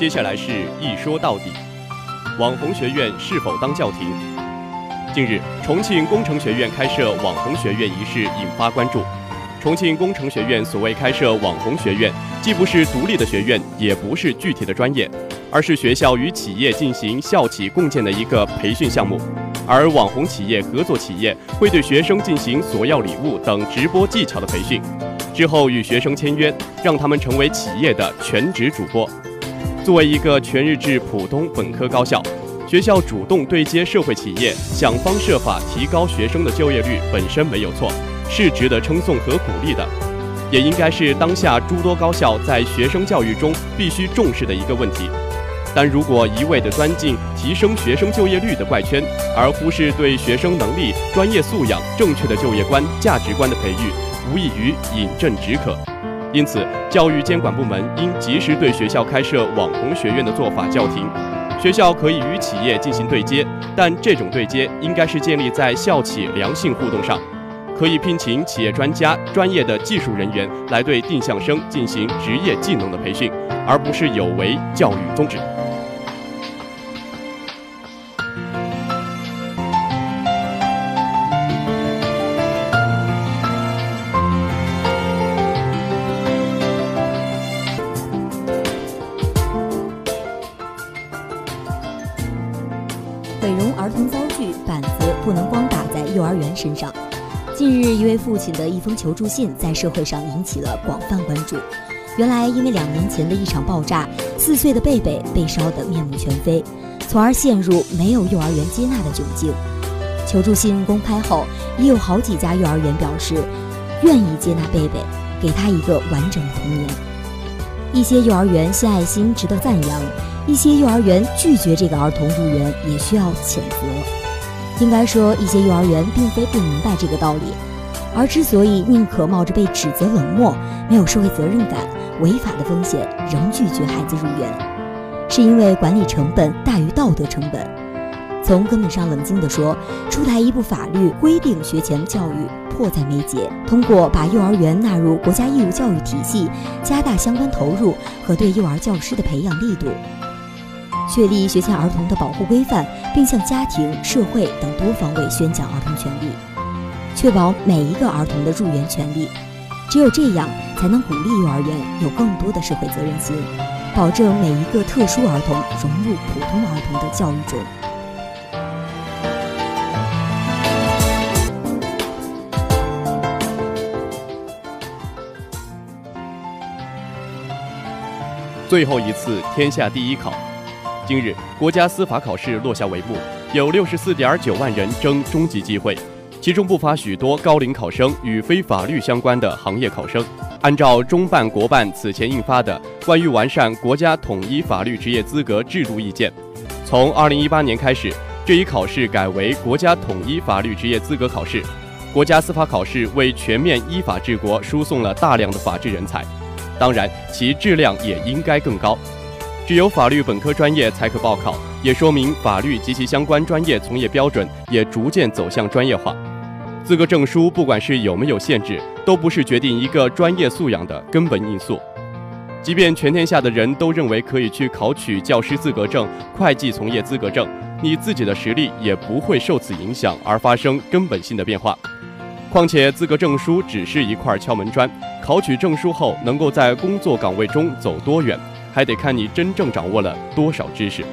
接下来是一说到底，网红学院是否当叫停？近日，重庆工程学院开设网红学院一事引发关注。重庆工程学院所谓开设网红学院，既不是独立的学院，也不是具体的专业，而是学校与企业进行校企共建的一个培训项目。而网红企业合作企业会对学生进行索要礼物等直播技巧的培训，之后与学生签约，让他们成为企业的全职主播。作为一个全日制普通本科高校，学校主动对接社会企业，想方设法提高学生的就业率，本身没有错。是值得称颂和鼓励的，也应该是当下诸多高校在学生教育中必须重视的一个问题。但如果一味地钻进提升学生就业率的怪圈，而忽视对学生能力、专业素养、正确的就业观、价值观的培育，无异于饮鸩止渴。因此，教育监管部门应及时对学校开设网红学院的做法叫停。学校可以与企业进行对接，但这种对接应该是建立在校企良性互动上。可以聘请企业专家、专业的技术人员来对定向生进行职业技能的培训，而不是有违教育宗旨。毁容儿童遭拒，板子不能光打在幼儿园身上。近日，一位父亲的一封求助信在社会上引起了广泛关注。原来，因为两年前的一场爆炸，四岁的贝贝被烧得面目全非，从而陷入没有幼儿园接纳的窘境。求助信公开后，已有好几家幼儿园表示愿意接纳贝贝，给他一个完整的童年。一些幼儿园献爱心，值得赞扬；一些幼儿园拒绝这个儿童入园，也需要谴责。应该说，一些幼儿园并非不明白这个道理，而之所以宁可冒着被指责冷漠、没有社会责任感、违法的风险，仍拒绝孩子入园，是因为管理成本大于道德成本。从根本上冷静地说，出台一部法律规定学前教育迫在眉睫，通过把幼儿园纳入国家义务教育体系，加大相关投入和对幼儿教师的培养力度。确立学前儿童的保护规范，并向家庭、社会等多方位宣讲儿童权利，确保每一个儿童的入园权利。只有这样，才能鼓励幼儿园有更多的社会责任心，保证每一个特殊儿童融入普通儿童的教育中。最后一次天下第一考。今日，国家司法考试落下帷幕，有六十四点九万人争终极机会，其中不乏许多高龄考生与非法律相关的行业考生。按照中办国办此前印发的《关于完善国家统一法律职业资格制度意见》，从二零一八年开始，这一考试改为国家统一法律职业资格考试。国家司法考试为全面依法治国输送了大量的法治人才，当然，其质量也应该更高。只有法律本科专业才可报考，也说明法律及其相关专业从业标准也逐渐走向专业化。资格证书不管是有没有限制，都不是决定一个专业素养的根本因素。即便全天下的人都认为可以去考取教师资格证、会计从业资格证，你自己的实力也不会受此影响而发生根本性的变化。况且，资格证书只是一块敲门砖，考取证书后能够在工作岗位中走多远？还得看你真正掌握了多少知识。